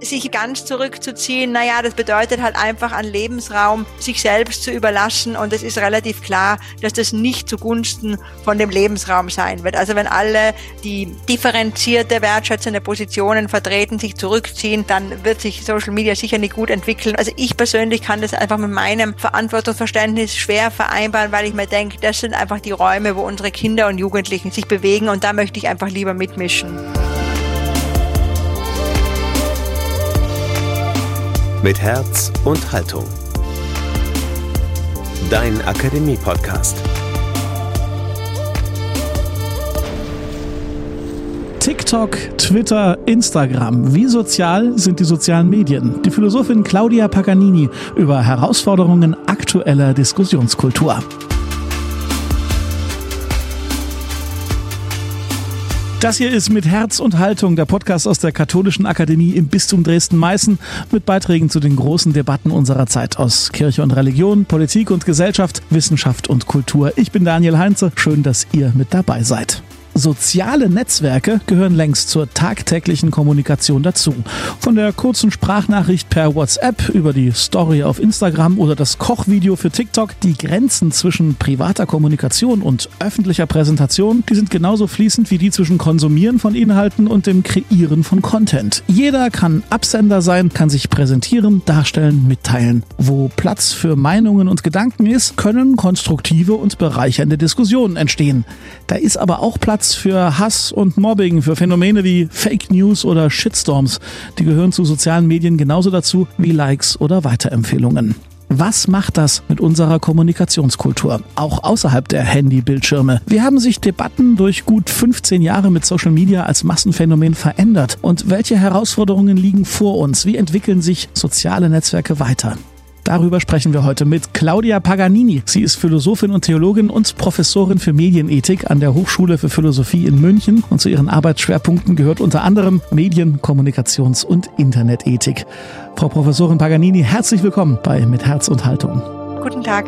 sich ganz zurückzuziehen, naja, das bedeutet halt einfach an Lebensraum sich selbst zu überlassen und es ist relativ klar, dass das nicht zugunsten von dem Lebensraum sein wird. Also wenn alle, die differenzierte, wertschätzende Positionen vertreten, sich zurückziehen, dann wird sich Social Media sicher nicht gut entwickeln. Also ich persönlich kann das einfach mit meinem Verantwortungsverständnis schwer vereinbaren, weil ich mir denke, das sind einfach die Räume, wo unsere Kinder und Jugendlichen sich bewegen und da möchte ich einfach lieber mitmischen. Mit Herz und Haltung. Dein Akademie-Podcast. TikTok, Twitter, Instagram. Wie sozial sind die sozialen Medien? Die Philosophin Claudia Paganini über Herausforderungen aktueller Diskussionskultur. Das hier ist mit Herz und Haltung der Podcast aus der Katholischen Akademie im Bistum Dresden-Meißen mit Beiträgen zu den großen Debatten unserer Zeit aus Kirche und Religion, Politik und Gesellschaft, Wissenschaft und Kultur. Ich bin Daniel Heinze. Schön, dass ihr mit dabei seid. Soziale Netzwerke gehören längst zur tagtäglichen Kommunikation dazu. Von der kurzen Sprachnachricht per WhatsApp über die Story auf Instagram oder das Kochvideo für TikTok, die Grenzen zwischen privater Kommunikation und öffentlicher Präsentation, die sind genauso fließend wie die zwischen Konsumieren von Inhalten und dem Kreieren von Content. Jeder kann Absender sein, kann sich präsentieren, darstellen, mitteilen. Wo Platz für Meinungen und Gedanken ist, können konstruktive und bereichernde Diskussionen entstehen. Da ist aber auch Platz Platz für Hass und Mobbing, für Phänomene wie Fake News oder Shitstorms. Die gehören zu sozialen Medien genauso dazu wie Likes oder Weiterempfehlungen. Was macht das mit unserer Kommunikationskultur, auch außerhalb der Handybildschirme? Wie haben sich Debatten durch gut 15 Jahre mit Social Media als Massenphänomen verändert? Und welche Herausforderungen liegen vor uns? Wie entwickeln sich soziale Netzwerke weiter? Darüber sprechen wir heute mit Claudia Paganini. Sie ist Philosophin und Theologin und Professorin für Medienethik an der Hochschule für Philosophie in München. Und zu ihren Arbeitsschwerpunkten gehört unter anderem Medien-, Kommunikations- und Internetethik. Frau Professorin Paganini, herzlich willkommen bei Mit Herz und Haltung. Guten Tag.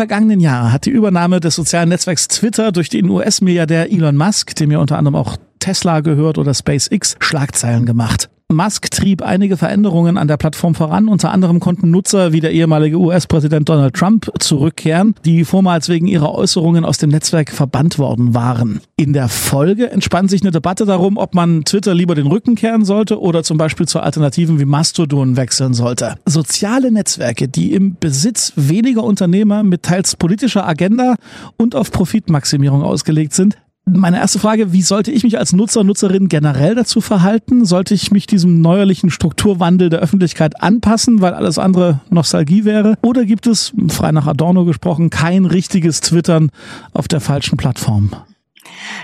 Vergangenen Jahr hat die Übernahme des sozialen Netzwerks Twitter durch den US-Milliardär Elon Musk, dem ja unter anderem auch Tesla gehört oder SpaceX, Schlagzeilen gemacht. Musk trieb einige Veränderungen an der Plattform voran. Unter anderem konnten Nutzer wie der ehemalige US-Präsident Donald Trump zurückkehren, die vormals wegen ihrer Äußerungen aus dem Netzwerk verbannt worden waren. In der Folge entspann sich eine Debatte darum, ob man Twitter lieber den Rücken kehren sollte oder zum Beispiel zu Alternativen wie Mastodon wechseln sollte. Soziale Netzwerke, die im Besitz weniger Unternehmer mit teils politischer Agenda und auf Profitmaximierung ausgelegt sind, meine erste Frage, wie sollte ich mich als Nutzer, Nutzerin generell dazu verhalten? Sollte ich mich diesem neuerlichen Strukturwandel der Öffentlichkeit anpassen, weil alles andere Nostalgie wäre? Oder gibt es, frei nach Adorno gesprochen, kein richtiges Twittern auf der falschen Plattform?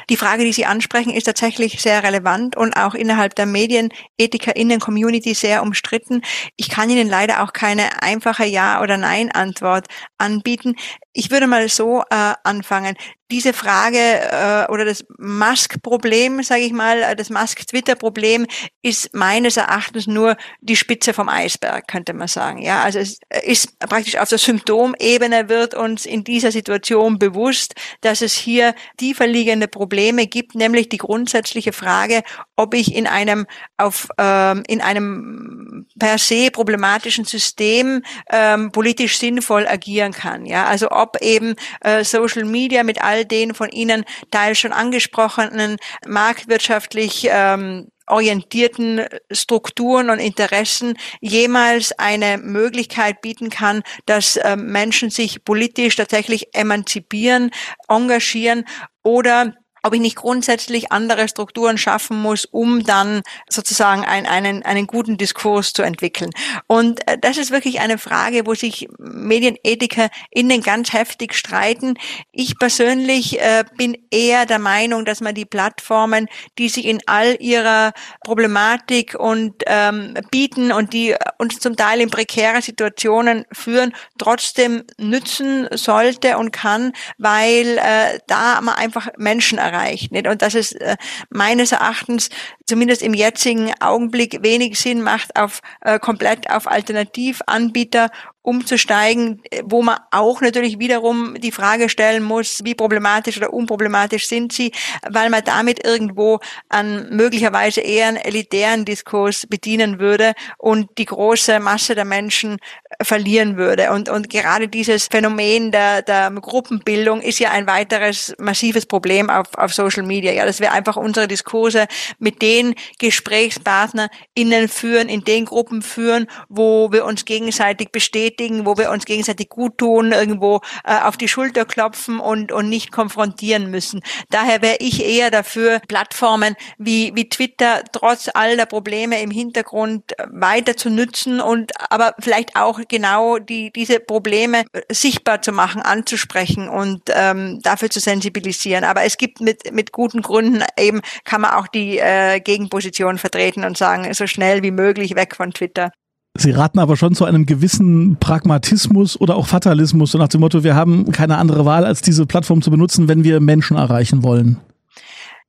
Die Frage, die Sie ansprechen, ist tatsächlich sehr relevant und auch innerhalb der Medienethikerinnen-Community sehr umstritten. Ich kann Ihnen leider auch keine einfache Ja- oder Nein-Antwort anbieten. Ich würde mal so äh, anfangen. Diese Frage äh, oder das Musk-Problem, sage ich mal, äh, das Musk-Twitter-Problem ist meines Erachtens nur die Spitze vom Eisberg, könnte man sagen. Ja, also es ist praktisch auf der Symptomebene wird uns in dieser Situation bewusst, dass es hier tiefer liegende Probleme gibt, nämlich die grundsätzliche Frage, ob ich in einem auf ähm, in einem per se problematischen System ähm, politisch sinnvoll agieren kann. Ja, also ob eben äh, Social Media mit all den von Ihnen teils schon angesprochenen marktwirtschaftlich ähm, orientierten Strukturen und Interessen jemals eine Möglichkeit bieten kann, dass äh, Menschen sich politisch tatsächlich emanzipieren, engagieren oder ob ich nicht grundsätzlich andere Strukturen schaffen muss, um dann sozusagen ein, einen, einen guten Diskurs zu entwickeln. Und äh, das ist wirklich eine Frage, wo sich Medienethiker innen ganz heftig streiten. Ich persönlich äh, bin eher der Meinung, dass man die Plattformen, die sich in all ihrer Problematik und ähm, bieten und die uns zum Teil in prekäre Situationen führen, trotzdem nützen sollte und kann, weil äh, da man einfach Menschen erreicht erreicht. Nicht? Und das ist äh, meines Erachtens zumindest im jetzigen Augenblick wenig Sinn macht, auf äh, komplett auf Alternativanbieter umzusteigen, wo man auch natürlich wiederum die Frage stellen muss, wie problematisch oder unproblematisch sind sie, weil man damit irgendwo an möglicherweise eher einen elitären Diskurs bedienen würde und die große Masse der Menschen verlieren würde. Und, und gerade dieses Phänomen der, der Gruppenbildung ist ja ein weiteres massives Problem auf, auf Social Media. Ja, dass wir einfach unsere Diskurse mit den GesprächspartnerInnen führen, in den Gruppen führen, wo wir uns gegenseitig bestätigen, wo wir uns gegenseitig gut tun, irgendwo äh, auf die Schulter klopfen und, und nicht konfrontieren müssen. Daher wäre ich eher dafür, Plattformen wie, wie Twitter trotz all der Probleme im Hintergrund weiter zu nützen und aber vielleicht auch genau die, diese Probleme sichtbar zu machen, anzusprechen und ähm, dafür zu sensibilisieren. Aber es gibt mit, mit guten Gründen eben, kann man auch die äh, Gegenposition vertreten und sagen, so schnell wie möglich weg von Twitter. Sie raten aber schon zu einem gewissen Pragmatismus oder auch Fatalismus, so nach dem Motto, wir haben keine andere Wahl, als diese Plattform zu benutzen, wenn wir Menschen erreichen wollen.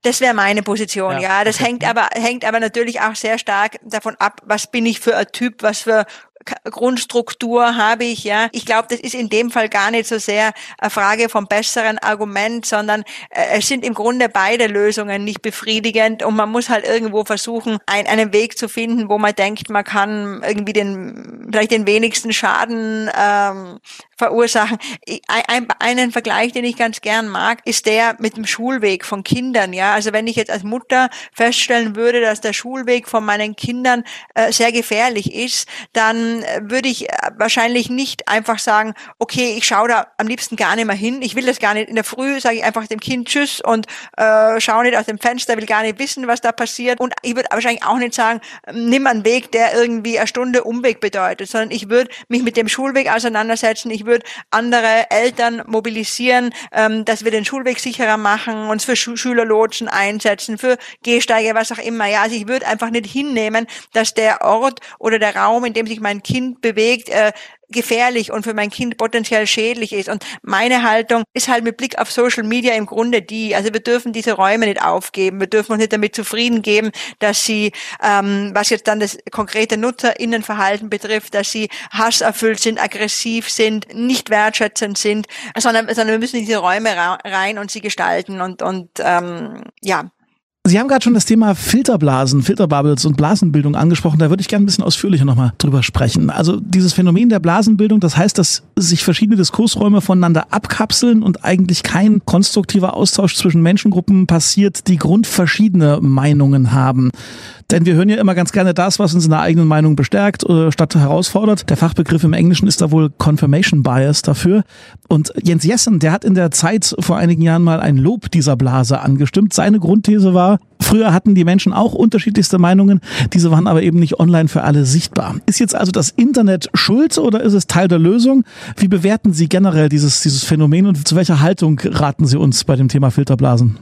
Das wäre meine Position, ja. ja. Das hängt aber, hängt aber natürlich auch sehr stark davon ab, was bin ich für ein Typ, was für Grundstruktur habe ich, ja. Ich glaube, das ist in dem Fall gar nicht so sehr eine Frage vom besseren Argument, sondern äh, es sind im Grunde beide Lösungen nicht befriedigend und man muss halt irgendwo versuchen, ein, einen Weg zu finden, wo man denkt, man kann irgendwie den, vielleicht den wenigsten Schaden ähm, verursachen. Ein, einen Vergleich, den ich ganz gern mag, ist der mit dem Schulweg von Kindern. Ja, also wenn ich jetzt als Mutter feststellen würde, dass der Schulweg von meinen Kindern äh, sehr gefährlich ist, dann äh, würde ich äh, wahrscheinlich nicht einfach sagen, okay, ich schaue da am liebsten gar nicht mehr hin. Ich will das gar nicht. In der Früh sage ich einfach dem Kind Tschüss und äh, schaue nicht aus dem Fenster, will gar nicht wissen, was da passiert. Und ich würde wahrscheinlich auch nicht sagen, nimm einen Weg, der irgendwie eine Stunde Umweg bedeutet, sondern ich würde mich mit dem Schulweg auseinandersetzen. Ich würde andere Eltern mobilisieren, ähm, dass wir den Schulweg sicherer machen, uns für Sch Schülerlotsen einsetzen, für Gehsteige, was auch immer. Ja, also ich würde einfach nicht hinnehmen, dass der Ort oder der Raum, in dem sich mein Kind bewegt, äh, gefährlich und für mein Kind potenziell schädlich ist. Und meine Haltung ist halt mit Blick auf Social Media im Grunde die, also wir dürfen diese Räume nicht aufgeben. Wir dürfen uns nicht damit zufrieden geben, dass sie, ähm, was jetzt dann das konkrete Nutzerinnenverhalten betrifft, dass sie hasserfüllt sind, aggressiv sind, nicht wertschätzend sind, sondern, sondern wir müssen in diese Räume rein und sie gestalten und, und ähm, ja, Sie haben gerade schon das Thema Filterblasen, Filterbubbles und Blasenbildung angesprochen. Da würde ich gerne ein bisschen ausführlicher nochmal drüber sprechen. Also dieses Phänomen der Blasenbildung, das heißt, dass sich verschiedene Diskursräume voneinander abkapseln und eigentlich kein konstruktiver Austausch zwischen Menschengruppen passiert, die grundverschiedene Meinungen haben. Denn wir hören ja immer ganz gerne das, was uns in der eigenen Meinung bestärkt oder statt herausfordert. Der Fachbegriff im Englischen ist da wohl Confirmation Bias dafür. Und Jens Jessen, der hat in der Zeit vor einigen Jahren mal ein Lob dieser Blase angestimmt. Seine Grundthese war, früher hatten die Menschen auch unterschiedlichste Meinungen, diese waren aber eben nicht online für alle sichtbar. Ist jetzt also das Internet schuld oder ist es Teil der Lösung? Wie bewerten Sie generell dieses, dieses Phänomen und zu welcher Haltung raten Sie uns bei dem Thema Filterblasen?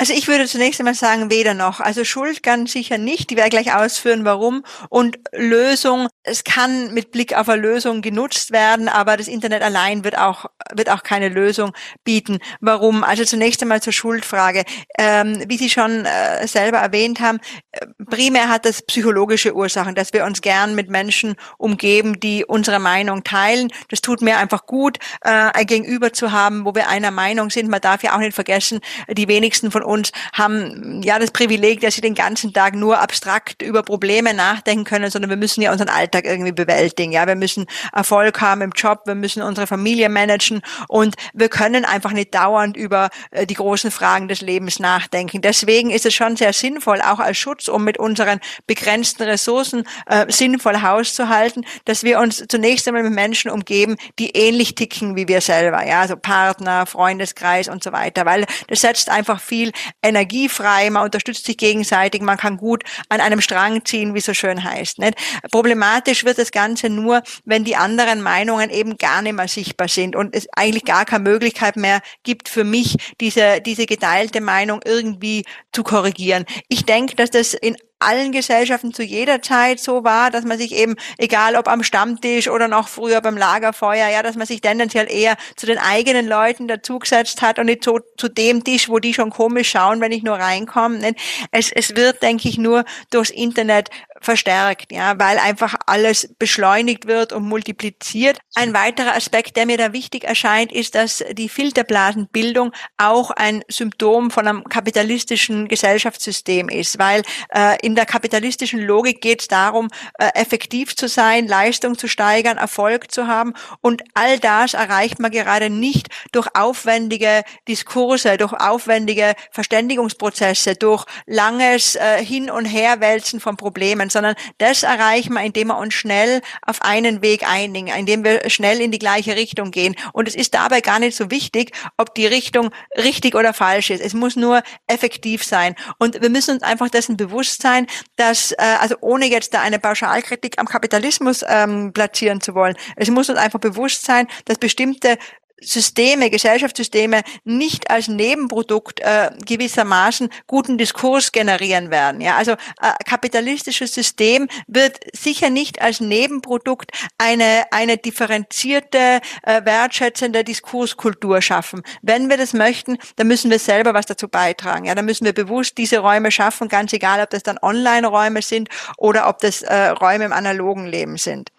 Also ich würde zunächst einmal sagen, weder noch. Also Schuld ganz sicher nicht. Die werde gleich ausführen, warum. Und Lösung, es kann mit Blick auf eine Lösung genutzt werden, aber das Internet allein wird auch, wird auch keine Lösung bieten. Warum? Also zunächst einmal zur Schuldfrage. Ähm, wie Sie schon äh, selber erwähnt haben, äh, primär hat das psychologische Ursachen, dass wir uns gern mit Menschen umgeben, die unsere Meinung teilen. Das tut mir einfach gut, äh, ein Gegenüber zu haben, wo wir einer Meinung sind. Man darf ja auch nicht vergessen, die wenigsten von uns haben ja das Privileg, dass sie den ganzen Tag nur abstrakt über Probleme nachdenken können, sondern wir müssen ja unseren Alltag irgendwie bewältigen. Ja, wir müssen Erfolg haben im Job, wir müssen unsere Familie managen und wir können einfach nicht dauernd über äh, die großen Fragen des Lebens nachdenken. Deswegen ist es schon sehr sinnvoll, auch als Schutz, um mit unseren begrenzten Ressourcen äh, sinnvoll hauszuhalten, dass wir uns zunächst einmal mit Menschen umgeben, die ähnlich ticken wie wir selber, ja, also Partner, Freundeskreis und so weiter, weil das setzt einfach viel energiefrei, man unterstützt sich gegenseitig, man kann gut an einem Strang ziehen, wie so schön heißt. Nicht? Problematisch wird das Ganze nur, wenn die anderen Meinungen eben gar nicht mehr sichtbar sind und es eigentlich gar keine Möglichkeit mehr gibt für mich, diese, diese geteilte Meinung irgendwie zu korrigieren. Ich denke, dass das in allen Gesellschaften zu jeder Zeit so war, dass man sich eben, egal ob am Stammtisch oder noch früher beim Lagerfeuer, ja, dass man sich tendenziell eher zu den eigenen Leuten dazugesetzt hat und nicht so zu dem Tisch, wo die schon komisch schauen, wenn ich nur reinkomme. Es, es wird, denke ich, nur durchs Internet verstärkt, ja, weil einfach alles beschleunigt wird und multipliziert. Ein weiterer Aspekt, der mir da wichtig erscheint, ist, dass die Filterblasenbildung auch ein Symptom von einem kapitalistischen Gesellschaftssystem ist, weil äh, in der kapitalistischen Logik geht es darum, äh, effektiv zu sein, Leistung zu steigern, Erfolg zu haben und all das erreicht man gerade nicht durch aufwendige Diskurse, durch aufwendige Verständigungsprozesse, durch langes äh, Hin- und Herwälzen von Problemen können, sondern das erreichen wir, indem wir uns schnell auf einen Weg einigen, indem wir schnell in die gleiche Richtung gehen. Und es ist dabei gar nicht so wichtig, ob die Richtung richtig oder falsch ist. Es muss nur effektiv sein. Und wir müssen uns einfach dessen bewusst sein, dass, äh, also ohne jetzt da eine Pauschalkritik am Kapitalismus ähm, platzieren zu wollen, es muss uns einfach bewusst sein, dass bestimmte Systeme, Gesellschaftssysteme nicht als Nebenprodukt äh, gewissermaßen guten Diskurs generieren werden. Ja, also äh, kapitalistisches System wird sicher nicht als Nebenprodukt eine eine differenzierte, äh, wertschätzende Diskurskultur schaffen. Wenn wir das möchten, dann müssen wir selber was dazu beitragen. Ja, dann müssen wir bewusst diese Räume schaffen, ganz egal, ob das dann Online-Räume sind oder ob das äh, Räume im analogen Leben sind.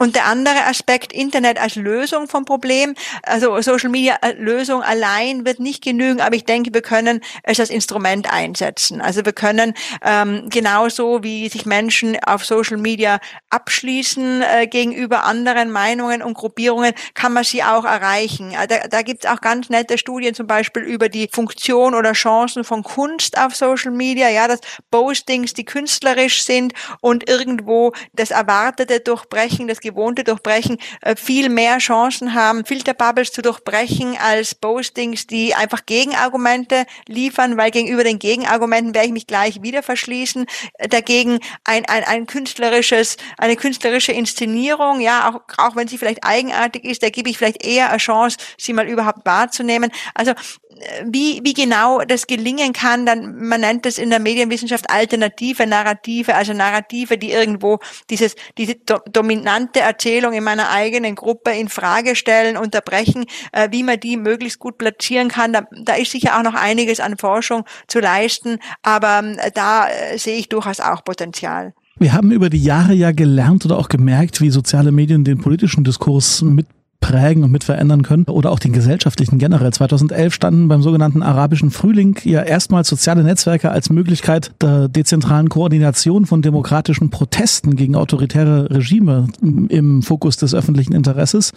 Und der andere Aspekt, Internet als Lösung vom Problem, also Social Media Lösung allein wird nicht genügen, aber ich denke, wir können es als Instrument einsetzen. Also wir können ähm, genauso wie sich Menschen auf Social Media abschließen äh, gegenüber anderen Meinungen und Gruppierungen, kann man sie auch erreichen. Äh, da, da gibt es auch ganz nette Studien zum Beispiel über die Funktion oder Chancen von Kunst auf Social Media, ja, dass Postings, die künstlerisch sind und irgendwo das Erwartete durchbrechen, das Gewohnte durchbrechen, äh, viel mehr Chancen haben, Filterbubbles zu durchbrechen als Postings, die einfach Gegenargumente liefern, weil gegenüber den Gegenargumenten werde ich mich gleich wieder verschließen. Äh, dagegen ein, ein, ein künstlerisches, eine künstlerische Inszenierung, ja, auch, auch wenn sie vielleicht eigenartig ist, da gebe ich vielleicht eher eine Chance, sie mal überhaupt wahrzunehmen. Also wie, wie genau das gelingen kann, dann, man nennt es in der Medienwissenschaft alternative Narrative, also Narrative, die irgendwo dieses, diese do, dominante Erzählung in meiner eigenen Gruppe in Frage stellen, unterbrechen, äh, wie man die möglichst gut platzieren kann. Da, da ist sicher auch noch einiges an Forschung zu leisten, aber äh, da äh, sehe ich durchaus auch Potenzial. Wir haben über die Jahre ja gelernt oder auch gemerkt, wie soziale Medien den politischen Diskurs mit prägen und mit verändern können oder auch den gesellschaftlichen generell. 2011 standen beim sogenannten arabischen Frühling ja erstmals soziale Netzwerke als Möglichkeit der dezentralen Koordination von demokratischen Protesten gegen autoritäre Regime im Fokus des öffentlichen Interesses.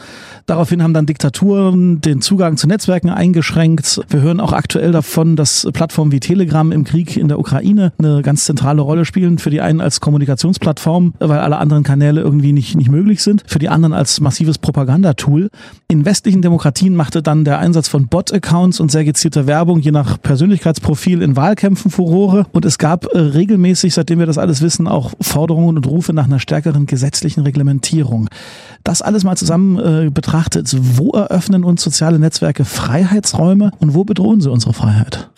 Daraufhin haben dann Diktaturen den Zugang zu Netzwerken eingeschränkt. Wir hören auch aktuell davon, dass Plattformen wie Telegram im Krieg in der Ukraine eine ganz zentrale Rolle spielen. Für die einen als Kommunikationsplattform, weil alle anderen Kanäle irgendwie nicht, nicht möglich sind. Für die anderen als massives Propagandatool Tool. In westlichen Demokratien machte dann der Einsatz von Bot-Accounts und sehr gezielte Werbung je nach Persönlichkeitsprofil in Wahlkämpfen Furore. Und es gab äh, regelmäßig, seitdem wir das alles wissen, auch Forderungen und Rufe nach einer stärkeren gesetzlichen Reglementierung. Das alles mal zusammen äh, betrachtet, wo eröffnen uns soziale Netzwerke Freiheitsräume und wo bedrohen sie unsere Freiheit?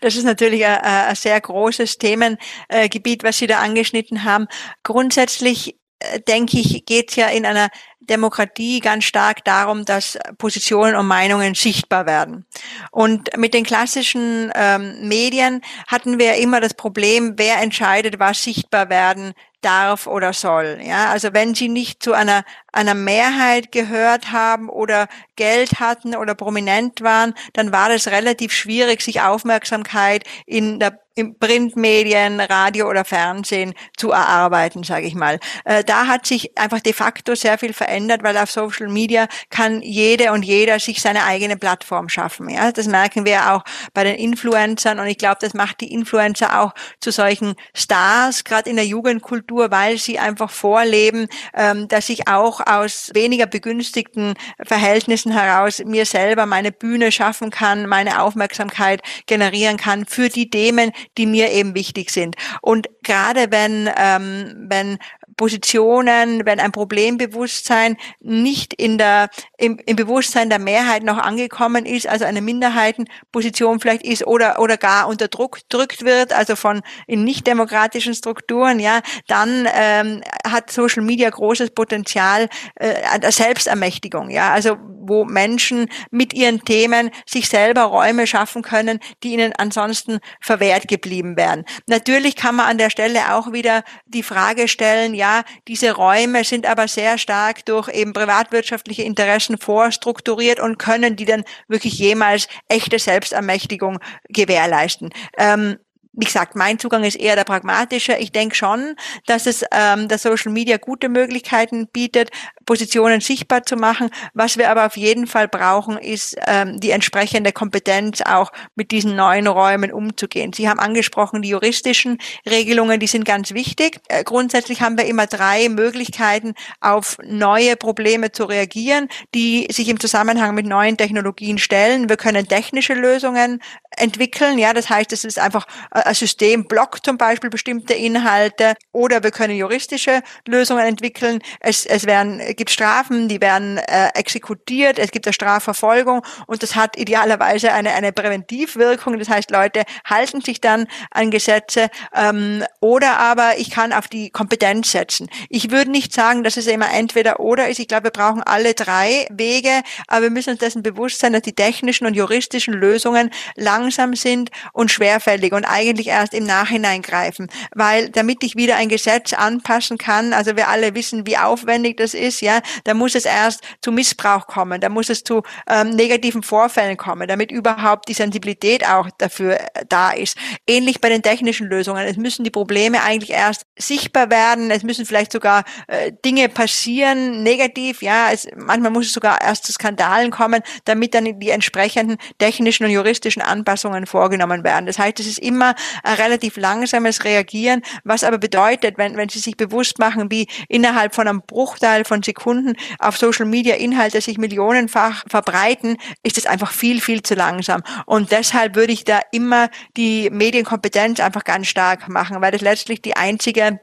Das ist natürlich ein, ein sehr großes Themengebiet, was Sie da angeschnitten haben. Grundsätzlich äh, denke ich, geht es ja in einer Demokratie ganz stark darum, dass Positionen und Meinungen sichtbar werden. Und mit den klassischen ähm, Medien hatten wir immer das Problem, wer entscheidet, was sichtbar werden darf oder soll. Ja, also wenn sie nicht zu einer, einer Mehrheit gehört haben oder Geld hatten oder prominent waren, dann war es relativ schwierig, sich Aufmerksamkeit in der in Printmedien, Radio oder Fernsehen zu erarbeiten, sage ich mal. Äh, da hat sich einfach de facto sehr viel verändert, weil auf Social Media kann jede und jeder sich seine eigene Plattform schaffen. Ja, das merken wir auch bei den Influencern und ich glaube, das macht die Influencer auch zu solchen Stars, gerade in der Jugendkultur, weil sie einfach vorleben, ähm, dass ich auch aus weniger begünstigten Verhältnissen heraus mir selber meine Bühne schaffen kann, meine Aufmerksamkeit generieren kann für die Themen, die mir eben wichtig sind. Und gerade wenn, ähm, wenn Positionen, wenn ein Problembewusstsein nicht in der, im, im Bewusstsein der Mehrheit noch angekommen ist, also eine Minderheitenposition vielleicht ist oder, oder gar unter Druck drückt wird, also von in nicht demokratischen Strukturen, ja, dann ähm, hat Social Media großes Potenzial äh, der Selbstermächtigung, ja, also wo Menschen mit ihren Themen sich selber Räume schaffen können, die ihnen ansonsten verwehrt geblieben wären. Natürlich kann man an der Stelle auch wieder die Frage stellen, ja, diese Räume sind aber sehr stark durch eben privatwirtschaftliche Interessen vorstrukturiert und können die dann wirklich jemals echte Selbstermächtigung gewährleisten. Ähm, wie gesagt, mein Zugang ist eher der pragmatische. Ich denke schon, dass es ähm, der Social Media gute Möglichkeiten bietet, Positionen sichtbar zu machen. Was wir aber auf jeden Fall brauchen, ist ähm, die entsprechende Kompetenz, auch mit diesen neuen Räumen umzugehen. Sie haben angesprochen, die juristischen Regelungen, die sind ganz wichtig. Äh, grundsätzlich haben wir immer drei Möglichkeiten, auf neue Probleme zu reagieren, die sich im Zusammenhang mit neuen Technologien stellen. Wir können technische Lösungen entwickeln. Ja, das heißt, es ist einfach äh, System blockt zum Beispiel bestimmte Inhalte oder wir können juristische Lösungen entwickeln. Es, es werden gibt Strafen, die werden äh, exekutiert, es gibt eine Strafverfolgung und das hat idealerweise eine, eine Präventivwirkung. Das heißt, Leute halten sich dann an Gesetze ähm, oder aber ich kann auf die Kompetenz setzen. Ich würde nicht sagen, dass es immer entweder oder ist. Ich glaube, wir brauchen alle drei Wege, aber wir müssen uns dessen bewusst sein, dass die technischen und juristischen Lösungen langsam sind und schwerfällig und eigentlich erst im Nachhinein greifen. Weil damit ich wieder ein Gesetz anpassen kann, also wir alle wissen, wie aufwendig das ist, ja, ja, da muss es erst zu Missbrauch kommen, da muss es zu ähm, negativen Vorfällen kommen, damit überhaupt die Sensibilität auch dafür äh, da ist. Ähnlich bei den technischen Lösungen. Es müssen die Probleme eigentlich erst sichtbar werden, es müssen vielleicht sogar äh, Dinge passieren, negativ, ja, es, manchmal muss es sogar erst zu Skandalen kommen, damit dann die entsprechenden technischen und juristischen Anpassungen vorgenommen werden. Das heißt, es ist immer ein relativ langsames Reagieren, was aber bedeutet, wenn, wenn Sie sich bewusst machen, wie innerhalb von einem Bruchteil von Sekunden auf Social Media Inhalte sich millionenfach verbreiten, ist es einfach viel, viel zu langsam. Und deshalb würde ich da immer die Medienkompetenz einfach ganz stark machen, weil das letztlich die einzige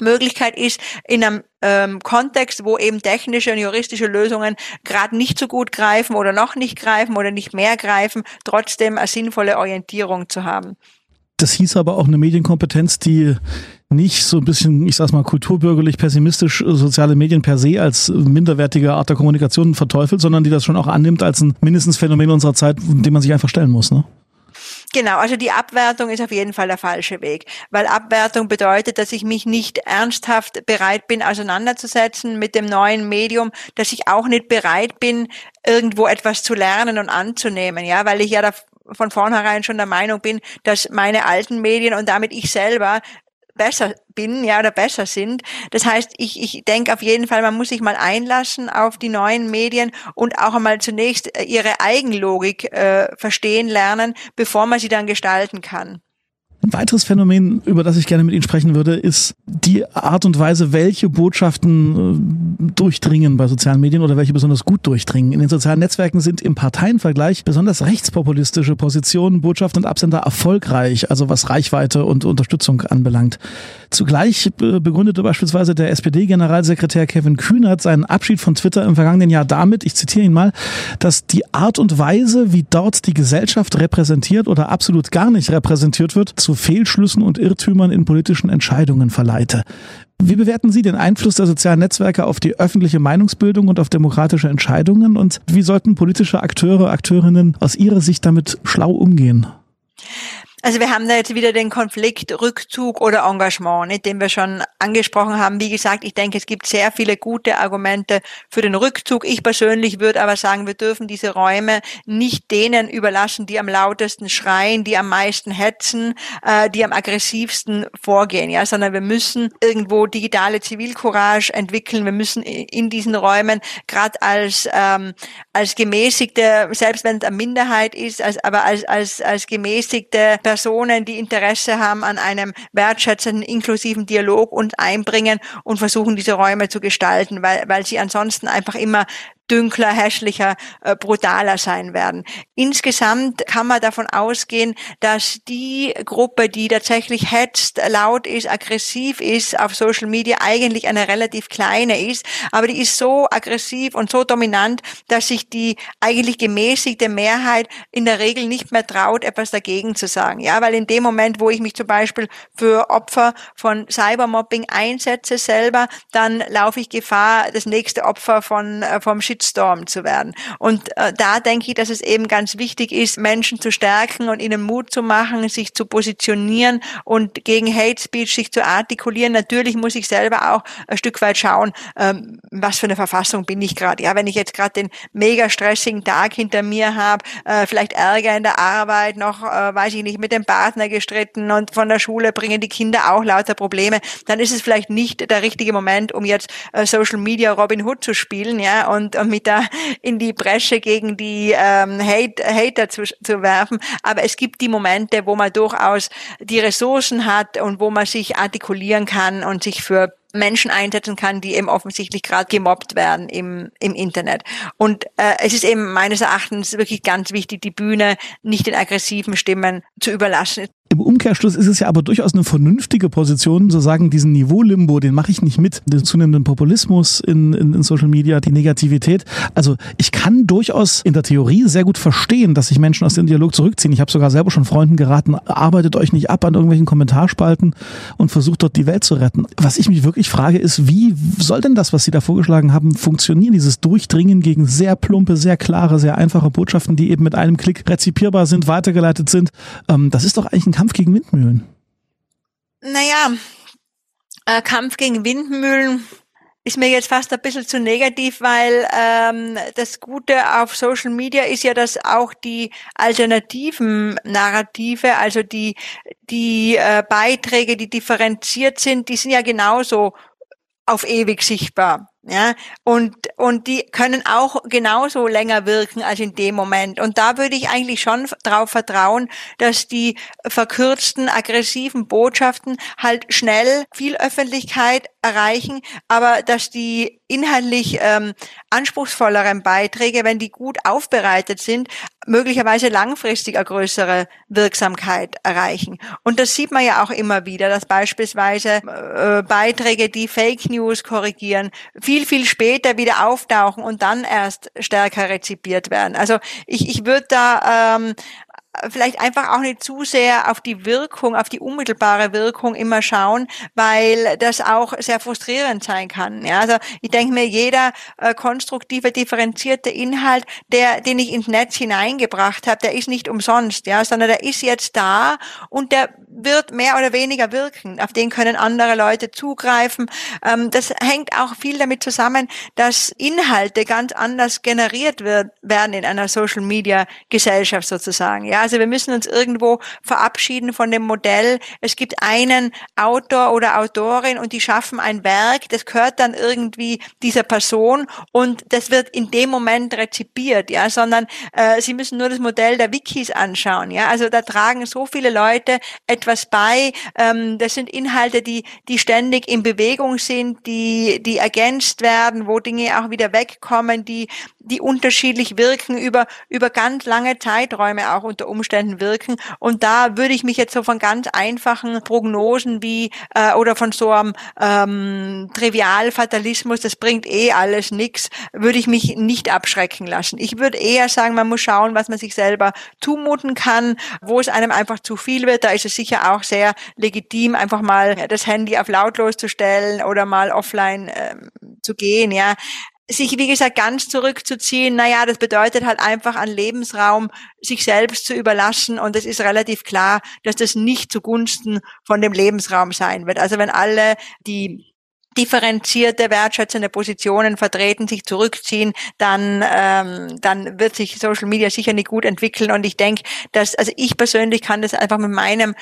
Möglichkeit ist, in einem ähm, Kontext, wo eben technische und juristische Lösungen gerade nicht so gut greifen oder noch nicht greifen oder nicht mehr greifen, trotzdem eine sinnvolle Orientierung zu haben. Das hieß aber auch eine Medienkompetenz, die nicht so ein bisschen, ich sag's mal, kulturbürgerlich pessimistisch äh, soziale Medien per se als minderwertige Art der Kommunikation verteufelt, sondern die das schon auch annimmt als ein mindestens Phänomen unserer Zeit, dem man sich einfach stellen muss, ne? Genau, also die Abwertung ist auf jeden Fall der falsche Weg, weil Abwertung bedeutet, dass ich mich nicht ernsthaft bereit bin, auseinanderzusetzen mit dem neuen Medium, dass ich auch nicht bereit bin, irgendwo etwas zu lernen und anzunehmen, ja, weil ich ja da von vornherein schon der Meinung bin, dass meine alten Medien und damit ich selber besser bin, ja, oder besser sind. Das heißt, ich, ich denke auf jeden Fall, man muss sich mal einlassen auf die neuen Medien und auch einmal zunächst äh, ihre Eigenlogik äh, verstehen lernen, bevor man sie dann gestalten kann. Ein weiteres Phänomen, über das ich gerne mit Ihnen sprechen würde, ist die Art und Weise, welche Botschaften äh, durchdringen bei sozialen Medien oder welche besonders gut durchdringen. In den sozialen Netzwerken sind im Parteienvergleich besonders rechtspopulistische Positionen, Botschaften und Absender erfolgreich, also was Reichweite und Unterstützung anbelangt. Zugleich begründete beispielsweise der SPD-Generalsekretär Kevin Kühnert seinen Abschied von Twitter im vergangenen Jahr damit, ich zitiere ihn mal, dass die Art und Weise, wie dort die Gesellschaft repräsentiert oder absolut gar nicht repräsentiert wird, zu Fehlschlüssen und Irrtümern in politischen Entscheidungen verleite. Wie bewerten Sie den Einfluss der sozialen Netzwerke auf die öffentliche Meinungsbildung und auf demokratische Entscheidungen? Und wie sollten politische Akteure, Akteurinnen aus Ihrer Sicht damit schlau umgehen? Also wir haben da jetzt wieder den Konflikt Rückzug oder Engagement, nicht, den wir schon angesprochen haben. Wie gesagt, ich denke, es gibt sehr viele gute Argumente für den Rückzug. Ich persönlich würde aber sagen, wir dürfen diese Räume nicht denen überlassen, die am lautesten schreien, die am meisten hetzen, äh, die am aggressivsten vorgehen, ja, sondern wir müssen irgendwo digitale Zivilcourage entwickeln. Wir müssen in diesen Räumen gerade als ähm, als gemäßigte, selbst wenn es eine Minderheit ist, als, aber als als als gemäßigte Personen, die Interesse haben an einem wertschätzenden, inklusiven Dialog und einbringen und versuchen, diese Räume zu gestalten, weil, weil sie ansonsten einfach immer dünkler, hässlicher, äh, brutaler sein werden. Insgesamt kann man davon ausgehen, dass die Gruppe, die tatsächlich hetzt, laut ist, aggressiv ist auf Social Media, eigentlich eine relativ kleine ist, aber die ist so aggressiv und so dominant, dass sich die eigentlich gemäßigte Mehrheit in der Regel nicht mehr traut, etwas dagegen zu sagen. Ja, weil in dem Moment, wo ich mich zum Beispiel für Opfer von Cybermobbing einsetze selber, dann laufe ich Gefahr, das nächste Opfer von äh, vom Shitstorm zu werden. Und äh, da denke ich, dass es eben ganz wichtig ist, Menschen zu stärken und ihnen Mut zu machen, sich zu positionieren und gegen Hate Speech sich zu artikulieren. Natürlich muss ich selber auch ein Stück weit schauen, ähm, was für eine Verfassung bin ich gerade. Ja, wenn ich jetzt gerade den mega stressigen Tag hinter mir habe, äh, vielleicht Ärger in der Arbeit, noch, äh, weiß ich nicht, mit dem Partner gestritten und von der Schule bringen die Kinder auch lauter Probleme, dann ist es vielleicht nicht der richtige Moment, um jetzt äh, Social Media Robin Hood zu spielen, ja, und, und mit da in die Bresche gegen die ähm, Hate, Hater zu, zu werfen. Aber es gibt die Momente, wo man durchaus die Ressourcen hat und wo man sich artikulieren kann und sich für Menschen einsetzen kann, die eben offensichtlich gerade gemobbt werden im, im Internet. Und äh, es ist eben meines Erachtens wirklich ganz wichtig, die Bühne nicht den aggressiven Stimmen zu überlassen. Im Umkehrschluss ist es ja aber durchaus eine vernünftige Position, zu sagen, diesen Niveau-Limbo, den mache ich nicht mit. Den zunehmenden Populismus in, in, in Social Media, die Negativität. Also ich kann durchaus in der Theorie sehr gut verstehen, dass sich Menschen aus dem Dialog zurückziehen. Ich habe sogar selber schon Freunden geraten, arbeitet euch nicht ab an irgendwelchen Kommentarspalten und versucht dort die Welt zu retten. Was ich mich wirklich frage, ist, wie soll denn das, was Sie da vorgeschlagen haben, funktionieren? Dieses Durchdringen gegen sehr plumpe, sehr klare, sehr einfache Botschaften, die eben mit einem Klick rezipierbar sind, weitergeleitet sind. Ähm, das ist doch eigentlich ein Kampf gegen Windmühlen? Naja, äh, Kampf gegen Windmühlen ist mir jetzt fast ein bisschen zu negativ, weil ähm, das Gute auf Social Media ist ja, dass auch die alternativen Narrative, also die, die äh, Beiträge, die differenziert sind, die sind ja genauso auf ewig sichtbar. Ja, und, und die können auch genauso länger wirken als in dem Moment. Und da würde ich eigentlich schon darauf vertrauen, dass die verkürzten, aggressiven Botschaften halt schnell viel Öffentlichkeit erreichen, aber dass die inhaltlich ähm, anspruchsvolleren Beiträge, wenn die gut aufbereitet sind, möglicherweise langfristig eine größere Wirksamkeit erreichen. Und das sieht man ja auch immer wieder, dass beispielsweise äh, Beiträge, die Fake News korrigieren, viel, viel später wieder auftauchen und dann erst stärker rezipiert werden. Also ich, ich würde da ähm, vielleicht einfach auch nicht zu sehr auf die Wirkung, auf die unmittelbare Wirkung immer schauen, weil das auch sehr frustrierend sein kann. Ja, also ich denke mir, jeder äh, konstruktive, differenzierte Inhalt, der, den ich ins Netz hineingebracht habe, der ist nicht umsonst, ja, sondern der ist jetzt da und der wird mehr oder weniger wirken. Auf den können andere Leute zugreifen. Ähm, das hängt auch viel damit zusammen, dass Inhalte ganz anders generiert wird, werden in einer Social Media Gesellschaft sozusagen. Ja, also wir müssen uns irgendwo verabschieden von dem Modell. Es gibt einen Autor oder Autorin und die schaffen ein Werk, das gehört dann irgendwie dieser Person und das wird in dem Moment rezipiert, ja, sondern äh, Sie müssen nur das Modell der Wikis anschauen, ja. Also da tragen so viele Leute etwas bei. Ähm, das sind Inhalte, die, die ständig in Bewegung sind, die, die ergänzt werden, wo Dinge auch wieder wegkommen, die, die unterschiedlich wirken über, über ganz lange Zeiträume auch unter Umständen wirken. Und da würde ich mich jetzt so von ganz einfachen Prognosen wie äh, oder von so einem ähm, Trivialfatalismus, das bringt eh alles nix, würde ich mich nicht abschrecken lassen. Ich würde eher sagen, man muss schauen, was man sich selber zumuten kann, wo es einem einfach zu viel wird. Da ist es sicher auch sehr legitim, einfach mal das Handy auf lautlos zu stellen oder mal offline äh, zu gehen. Ja, sich, wie gesagt, ganz zurückzuziehen, naja, das bedeutet halt einfach an Lebensraum sich selbst zu überlassen und es ist relativ klar, dass das nicht zugunsten von dem Lebensraum sein wird. Also wenn alle, die differenzierte, wertschätzende Positionen vertreten, sich zurückziehen, dann, ähm, dann wird sich Social Media sicher nicht gut entwickeln. Und ich denke, dass, also ich persönlich kann das einfach mit meinem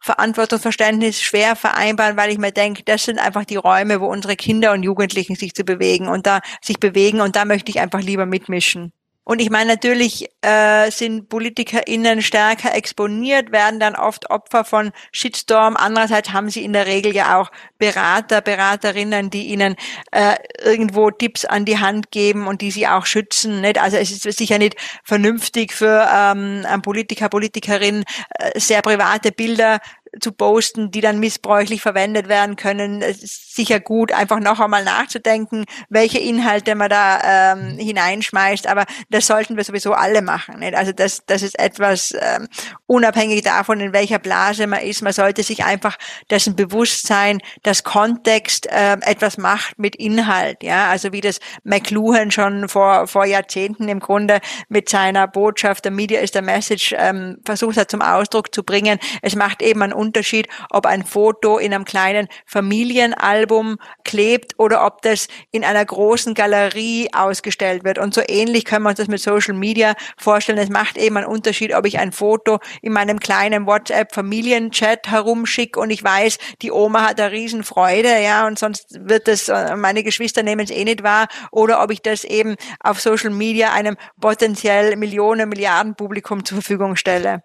Verantwortungsverständnis schwer vereinbaren, weil ich mir denke, das sind einfach die Räume, wo unsere Kinder und Jugendlichen sich zu bewegen und da sich bewegen und da möchte ich einfach lieber mitmischen. Und ich meine, natürlich äh, sind PolitikerInnen stärker exponiert, werden dann oft Opfer von Shitstorm. Andererseits haben sie in der Regel ja auch Berater, Beraterinnen, die ihnen äh, irgendwo Tipps an die Hand geben und die sie auch schützen. Nicht? Also es ist sicher nicht vernünftig für ähm, einen Politiker, Politikerin äh, sehr private Bilder zu posten, die dann missbräuchlich verwendet werden können. Es ist sicher gut, einfach noch einmal nachzudenken, welche Inhalte man da ähm, hineinschmeißt, aber das sollten wir sowieso alle machen. Nicht? Also das, das ist etwas ähm, unabhängig davon, in welcher Blase man ist. Man sollte sich einfach dessen bewusst sein, dass Kontext äh, etwas macht mit Inhalt. Ja, also wie das McLuhan schon vor, vor Jahrzehnten im Grunde mit seiner Botschaft, der Media is the Message, ähm, versucht hat zum Ausdruck zu bringen. Es macht eben einen Unterschied, ob ein Foto in einem kleinen Familienalbum klebt oder ob das in einer großen Galerie ausgestellt wird. Und so ähnlich können wir uns das mit Social Media vorstellen. Es macht eben einen Unterschied, ob ich ein Foto in meinem kleinen WhatsApp Familienchat herumschicke und ich weiß, die Oma hat eine Riesenfreude, ja, und sonst wird das, äh, meine Geschwister nehmen es eh nicht wahr, oder ob ich das eben auf Social Media einem potenziell Millionen, Milliarden Publikum zur Verfügung stelle.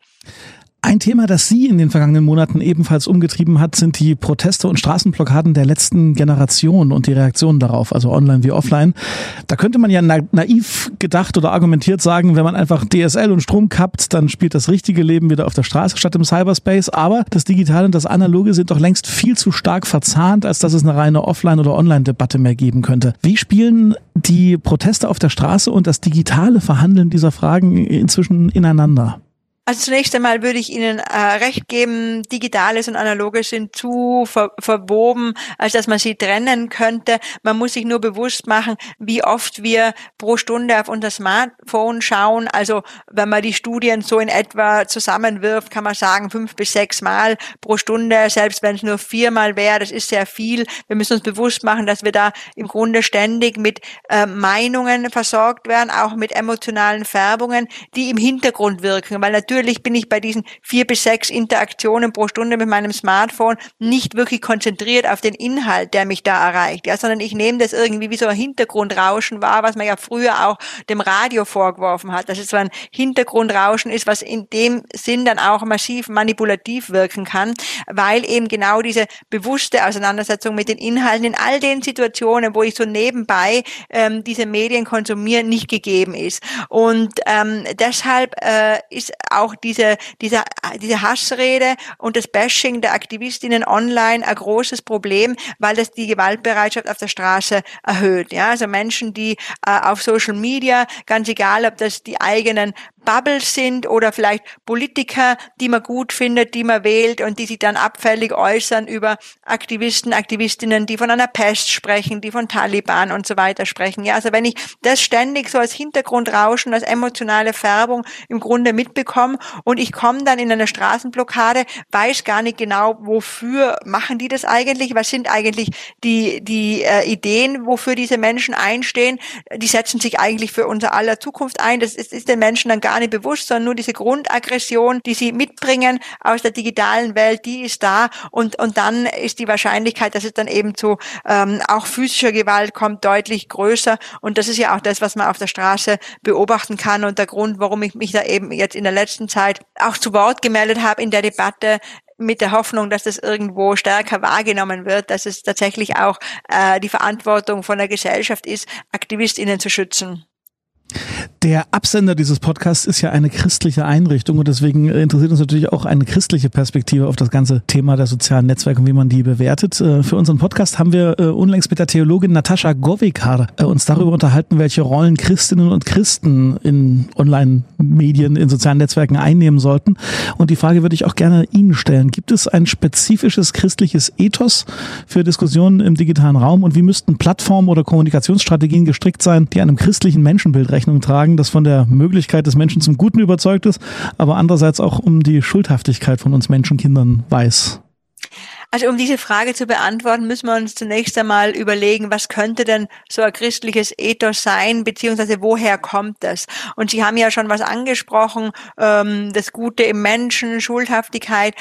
Ein Thema, das Sie in den vergangenen Monaten ebenfalls umgetrieben hat, sind die Proteste und Straßenblockaden der letzten Generation und die Reaktionen darauf, also online wie offline. Da könnte man ja naiv gedacht oder argumentiert sagen, wenn man einfach DSL und Strom kappt, dann spielt das richtige Leben wieder auf der Straße statt im Cyberspace. Aber das Digitale und das Analoge sind doch längst viel zu stark verzahnt, als dass es eine reine Offline- oder Online-Debatte mehr geben könnte. Wie spielen die Proteste auf der Straße und das digitale Verhandeln dieser Fragen inzwischen ineinander? Also zunächst einmal würde ich Ihnen äh, recht geben, Digitales und Analoges sind zu ver verwoben, als dass man sie trennen könnte. Man muss sich nur bewusst machen, wie oft wir pro Stunde auf unser Smartphone schauen. Also wenn man die Studien so in etwa zusammenwirft, kann man sagen, fünf bis sechs Mal pro Stunde, selbst wenn es nur viermal wäre, das ist sehr viel. Wir müssen uns bewusst machen, dass wir da im Grunde ständig mit äh, Meinungen versorgt werden, auch mit emotionalen Färbungen, die im Hintergrund wirken, weil natürlich natürlich bin ich bei diesen vier bis sechs Interaktionen pro Stunde mit meinem Smartphone nicht wirklich konzentriert auf den Inhalt, der mich da erreicht, ja, sondern ich nehme das irgendwie wie so ein Hintergrundrauschen wahr, was man ja früher auch dem Radio vorgeworfen hat, dass es so ein Hintergrundrauschen ist, was in dem Sinn dann auch massiv manipulativ wirken kann, weil eben genau diese bewusste Auseinandersetzung mit den Inhalten in all den Situationen, wo ich so nebenbei ähm, diese Medien konsumiere, nicht gegeben ist. Und ähm, deshalb äh, ist auch auch diese, diese, diese Hassrede und das Bashing der Aktivistinnen online ein großes Problem, weil das die Gewaltbereitschaft auf der Straße erhöht. Ja, also Menschen, die äh, auf Social Media, ganz egal, ob das die eigenen Bubbles sind oder vielleicht Politiker, die man gut findet, die man wählt und die sich dann abfällig äußern über Aktivisten, Aktivistinnen, die von einer Pest sprechen, die von Taliban und so weiter sprechen. Ja, also wenn ich das ständig so als Hintergrundrauschen, als emotionale Färbung im Grunde mitbekomme und ich komme dann in eine Straßenblockade, weiß gar nicht genau, wofür machen die das eigentlich, was sind eigentlich die, die äh, Ideen, wofür diese Menschen einstehen, die setzen sich eigentlich für unser aller Zukunft ein, das ist, ist den Menschen dann gar nicht bewusst, sondern nur diese Grundaggression, die sie mitbringen aus der digitalen Welt, die ist da. Und, und dann ist die Wahrscheinlichkeit, dass es dann eben zu ähm, auch physischer Gewalt kommt, deutlich größer. Und das ist ja auch das, was man auf der Straße beobachten kann. Und der Grund, warum ich mich da eben jetzt in der letzten Zeit auch zu Wort gemeldet habe in der Debatte, mit der Hoffnung, dass das irgendwo stärker wahrgenommen wird, dass es tatsächlich auch äh, die Verantwortung von der Gesellschaft ist, AktivistInnen zu schützen. Der Absender dieses Podcasts ist ja eine christliche Einrichtung und deswegen interessiert uns natürlich auch eine christliche Perspektive auf das ganze Thema der sozialen Netzwerke und wie man die bewertet. Äh, für unseren Podcast haben wir äh, unlängst mit der Theologin Natascha Govikar äh, uns darüber unterhalten, welche Rollen Christinnen und Christen in Online-Medien, in sozialen Netzwerken einnehmen sollten. Und die Frage würde ich auch gerne Ihnen stellen. Gibt es ein spezifisches christliches Ethos für Diskussionen im digitalen Raum und wie müssten Plattformen oder Kommunikationsstrategien gestrickt sein, die einem christlichen Menschenbild Rechnung tragen, das von der Möglichkeit des Menschen zum Guten überzeugt ist, aber andererseits auch um die Schuldhaftigkeit von uns Menschenkindern weiß. Also um diese Frage zu beantworten, müssen wir uns zunächst einmal überlegen, was könnte denn so ein christliches Ethos sein, beziehungsweise woher kommt das? Und Sie haben ja schon was angesprochen, ähm, das Gute im Menschen, Schuldhaftigkeit.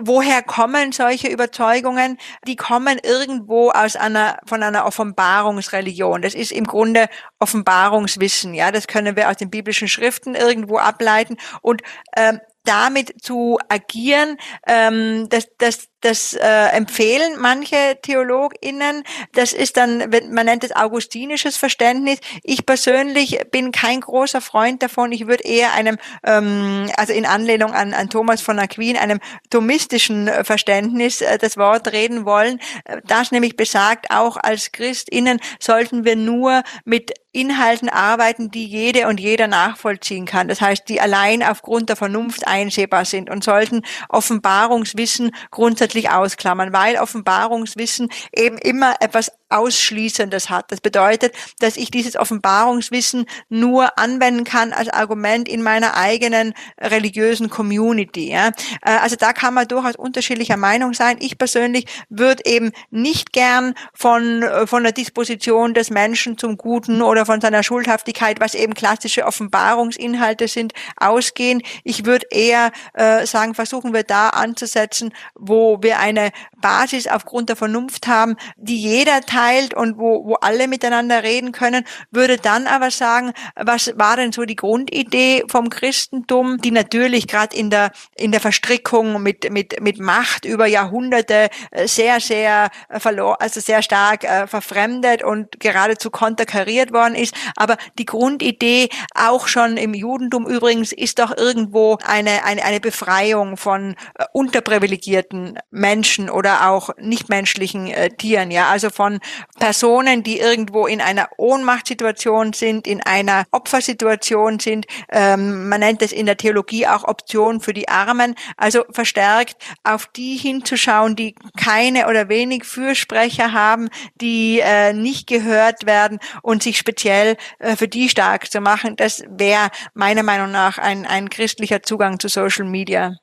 Woher kommen solche Überzeugungen? Die kommen irgendwo aus einer, von einer Offenbarungsreligion. Das ist im Grunde Offenbarungswissen. Ja, das können wir aus den biblischen Schriften irgendwo ableiten. Und ähm, damit zu agieren, ähm, das, das, das äh, empfehlen manche TheologInnen. Das ist dann, man nennt es augustinisches Verständnis. Ich persönlich bin kein großer Freund davon. Ich würde eher einem, ähm, also in Anlehnung an, an Thomas von Aquin, einem thomistischen Verständnis äh, das Wort reden wollen. Das nämlich besagt, auch als ChristInnen sollten wir nur mit Inhalten arbeiten, die jede und jeder nachvollziehen kann. Das heißt, die allein aufgrund der Vernunft einsehbar sind und sollten Offenbarungswissen grundsätzlich ausklammern, weil Offenbarungswissen eben immer etwas Ausschließendes hat. Das bedeutet, dass ich dieses Offenbarungswissen nur anwenden kann als Argument in meiner eigenen religiösen Community. Ja. Äh, also da kann man durchaus unterschiedlicher Meinung sein. Ich persönlich würde eben nicht gern von, äh, von der Disposition des Menschen zum Guten oder von seiner Schuldhaftigkeit, was eben klassische Offenbarungsinhalte sind, ausgehen. Ich würde eher äh, sagen, versuchen wir da anzusetzen, wo wir eine Basis aufgrund der Vernunft haben, die jeder teilt und wo, wo alle miteinander reden können, würde dann aber sagen, was war denn so die Grundidee vom Christentum, die natürlich gerade in der, in der Verstrickung mit, mit, mit Macht über Jahrhunderte äh, sehr, sehr äh, verloren, also sehr stark äh, verfremdet und geradezu konterkariert worden ist. Aber die Grundidee auch schon im Judentum übrigens ist doch irgendwo eine, eine, eine Befreiung von äh, unterprivilegierten Menschen oder auch nichtmenschlichen äh, Tieren, ja, also von Personen, die irgendwo in einer Ohnmachtssituation sind, in einer Opfersituation sind. Ähm, man nennt es in der Theologie auch Option für die Armen. Also verstärkt auf die hinzuschauen, die keine oder wenig Fürsprecher haben, die äh, nicht gehört werden und sich speziell äh, für die stark zu machen. Das wäre meiner Meinung nach ein, ein christlicher Zugang zu Social Media.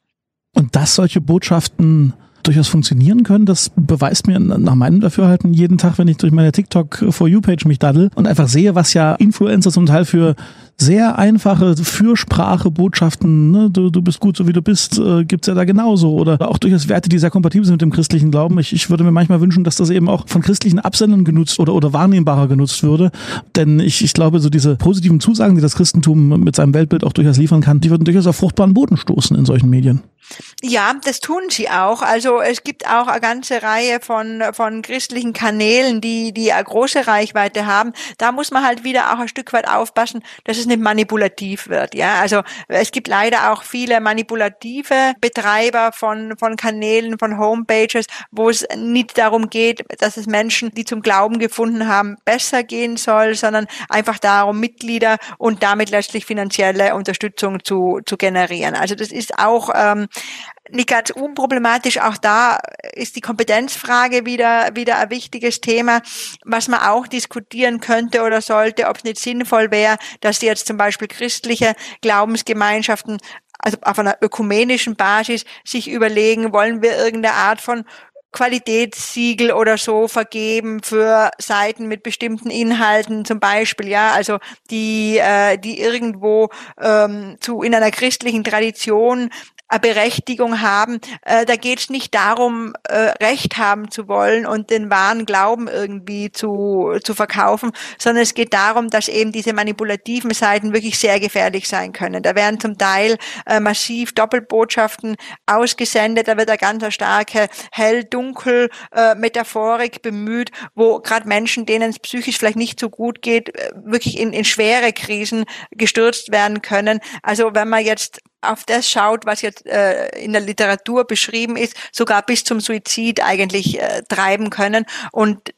Und dass solche Botschaften durchaus funktionieren können. Das beweist mir nach meinem Dafürhalten jeden Tag, wenn ich durch meine TikTok For You Page mich daddel und einfach sehe, was ja Influencer zum Teil für sehr einfache Fürsprache-Botschaften, ne? du, du bist gut, so wie du bist, äh, gibt's ja da genauso. Oder auch durchaus Werte, die sehr kompatibel sind mit dem christlichen Glauben. Ich, ich würde mir manchmal wünschen, dass das eben auch von christlichen Absendern genutzt oder, oder wahrnehmbarer genutzt würde. Denn ich, ich glaube, so diese positiven Zusagen, die das Christentum mit seinem Weltbild auch durchaus liefern kann, die würden durchaus auf fruchtbaren Boden stoßen in solchen Medien. Ja, das tun sie auch. Also es gibt auch eine ganze Reihe von, von christlichen Kanälen, die, die eine große Reichweite haben. Da muss man halt wieder auch ein Stück weit aufpassen, dass es nicht manipulativ wird. Ja, also es gibt leider auch viele manipulative Betreiber von, von Kanälen, von Homepages, wo es nicht darum geht, dass es Menschen, die zum Glauben gefunden haben, besser gehen soll, sondern einfach darum, Mitglieder und damit letztlich finanzielle Unterstützung zu, zu generieren. Also das ist auch ähm, nicht ganz unproblematisch. Auch da ist die Kompetenzfrage wieder, wieder ein wichtiges Thema, was man auch diskutieren könnte oder sollte, ob es nicht sinnvoll wäre, dass jetzt zum Beispiel christliche Glaubensgemeinschaften also auf einer ökumenischen Basis sich überlegen, wollen wir irgendeine Art von Qualitätssiegel oder so vergeben für Seiten mit bestimmten Inhalten zum Beispiel, ja, also die, äh, die irgendwo ähm, zu in einer christlichen Tradition Berechtigung haben. Äh, da geht es nicht darum, äh, Recht haben zu wollen und den wahren Glauben irgendwie zu, zu verkaufen, sondern es geht darum, dass eben diese manipulativen Seiten wirklich sehr gefährlich sein können. Da werden zum Teil äh, massiv Doppelbotschaften ausgesendet, da wird eine ganz starke Hell-Dunkel-Metaphorik bemüht, wo gerade Menschen, denen es psychisch vielleicht nicht so gut geht, wirklich in, in schwere Krisen gestürzt werden können. Also wenn man jetzt auf das schaut, was jetzt äh, in der Literatur beschrieben ist, sogar bis zum Suizid eigentlich äh, treiben können. Und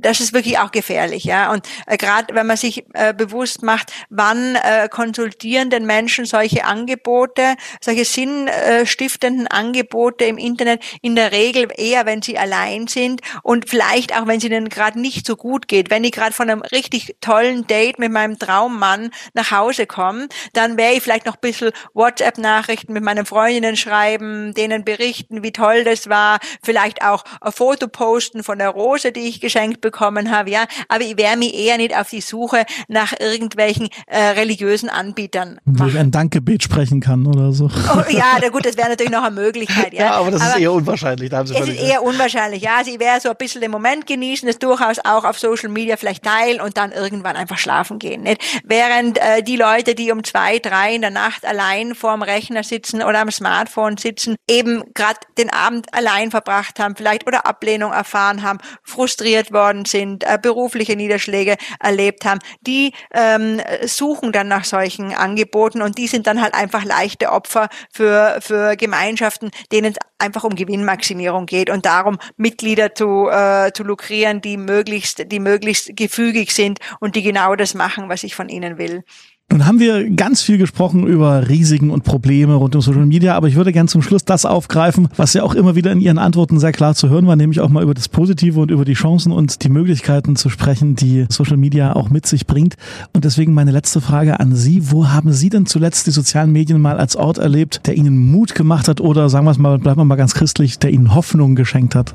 das ist wirklich auch gefährlich, ja. Und äh, gerade wenn man sich äh, bewusst macht, wann äh, konsultieren denn Menschen solche Angebote, solche sinnstiftenden Angebote im Internet in der Regel eher, wenn sie allein sind und vielleicht auch, wenn es ihnen gerade nicht so gut geht. Wenn ich gerade von einem richtig tollen Date mit meinem Traummann nach Hause komme, dann wäre ich vielleicht noch ein bisschen WhatsApp-Nachrichten mit meinen Freundinnen schreiben, denen berichten, wie toll das war, vielleicht auch ein Foto posten von der Rose, die ich geschenkt mitbekommen habe, ja. Aber ich wäre mir eher nicht auf die Suche nach irgendwelchen äh, religiösen Anbietern. Wo ich ein Dankgebet sprechen kann oder so. Oh, ja, na gut, das wäre natürlich noch eine Möglichkeit, ja. Ja, aber das ist eher unwahrscheinlich, da haben Sie Es ist eher unwahrscheinlich, ja. Also ich wäre so ein bisschen den Moment genießen, es durchaus auch auf Social Media vielleicht teilen und dann irgendwann einfach schlafen gehen. Nicht? Während äh, die Leute, die um zwei, drei in der Nacht allein vorm Rechner sitzen oder am Smartphone sitzen, eben gerade den Abend allein verbracht haben, vielleicht oder Ablehnung erfahren haben, frustriert worden sind, äh, berufliche Niederschläge erlebt haben, die ähm, suchen dann nach solchen Angeboten und die sind dann halt einfach leichte Opfer für, für Gemeinschaften, denen es einfach um Gewinnmaximierung geht und darum, Mitglieder zu, äh, zu lukrieren, die möglichst, die möglichst gefügig sind und die genau das machen, was ich von ihnen will. Nun haben wir ganz viel gesprochen über Risiken und Probleme rund um Social Media, aber ich würde gern zum Schluss das aufgreifen, was ja auch immer wieder in Ihren Antworten sehr klar zu hören war, nämlich auch mal über das Positive und über die Chancen und die Möglichkeiten zu sprechen, die Social Media auch mit sich bringt. Und deswegen meine letzte Frage an Sie. Wo haben Sie denn zuletzt die sozialen Medien mal als Ort erlebt, der Ihnen Mut gemacht hat oder sagen wir es mal, bleiben wir mal ganz christlich, der Ihnen Hoffnung geschenkt hat?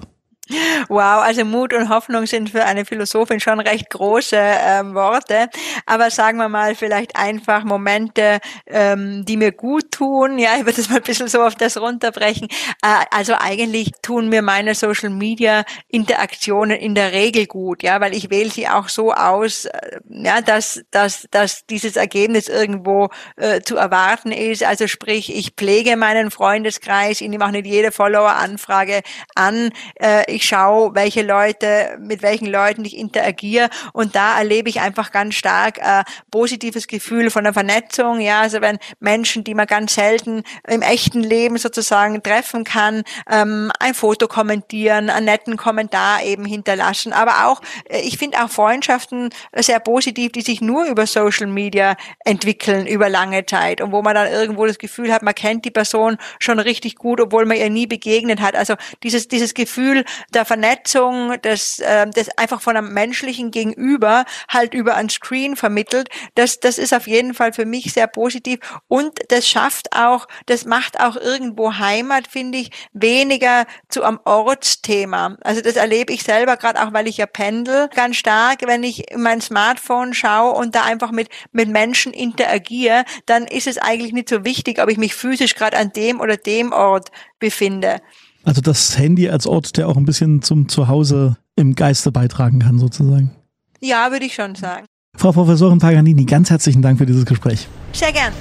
Wow, also Mut und Hoffnung sind für eine Philosophin schon recht große ähm, Worte. Aber sagen wir mal vielleicht einfach Momente, ähm, die mir gut tun. Ja, ich würde das mal ein bisschen so auf das runterbrechen. Äh, also eigentlich tun mir meine Social Media Interaktionen in der Regel gut, ja, weil ich wähle sie auch so aus, äh, ja, dass, dass, dass dieses Ergebnis irgendwo äh, zu erwarten ist. Also sprich, ich pflege meinen Freundeskreis, ich nehme auch nicht jede Follower-Anfrage an. Äh, ich schaue, welche Leute, mit welchen Leuten ich interagiere und da erlebe ich einfach ganz stark äh, positives Gefühl von der Vernetzung. Ja, also wenn Menschen, die man ganz selten im echten Leben sozusagen treffen kann, ähm, ein Foto kommentieren, einen netten Kommentar eben hinterlassen. Aber auch, äh, ich finde auch Freundschaften sehr positiv, die sich nur über Social Media entwickeln über lange Zeit und wo man dann irgendwo das Gefühl hat, man kennt die Person schon richtig gut, obwohl man ihr nie begegnet hat. Also dieses, dieses Gefühl der Vernetzung, das, äh, das einfach von einem menschlichen Gegenüber halt über ein Screen vermittelt, das, das ist auf jeden Fall für mich sehr positiv und das schafft auch, das macht auch irgendwo Heimat, finde ich, weniger zu einem Ortsthema. Also das erlebe ich selber gerade auch, weil ich ja pendel, ganz stark, wenn ich in mein Smartphone schaue und da einfach mit, mit Menschen interagiere, dann ist es eigentlich nicht so wichtig, ob ich mich physisch gerade an dem oder dem Ort befinde. Also das Handy als Ort, der auch ein bisschen zum Zuhause im Geiste beitragen kann, sozusagen. Ja, würde ich schon sagen. Frau Professorin Paganini, ganz herzlichen Dank für dieses Gespräch. Sehr gern.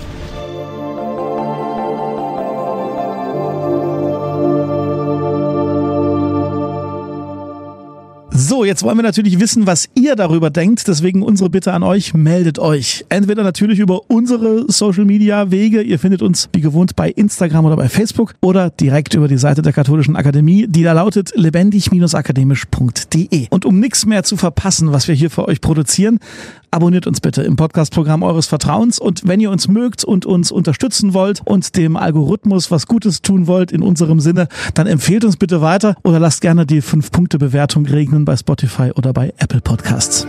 So, jetzt wollen wir natürlich wissen, was ihr darüber denkt. Deswegen unsere Bitte an euch, meldet euch. Entweder natürlich über unsere Social Media Wege. Ihr findet uns wie gewohnt bei Instagram oder bei Facebook oder direkt über die Seite der Katholischen Akademie, die da lautet lebendig-akademisch.de. Und um nichts mehr zu verpassen, was wir hier für euch produzieren, abonniert uns bitte im Podcastprogramm eures Vertrauens. Und wenn ihr uns mögt und uns unterstützen wollt und dem Algorithmus was Gutes tun wollt in unserem Sinne, dann empfehlt uns bitte weiter oder lasst gerne die 5-Punkte-Bewertung regnen bei Spotify oder bei Apple Podcasts.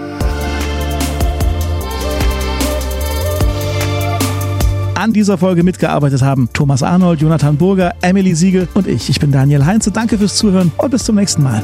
An dieser Folge mitgearbeitet haben Thomas Arnold, Jonathan Burger, Emily Siegel und ich. Ich bin Daniel Heinze. Danke fürs Zuhören und bis zum nächsten Mal.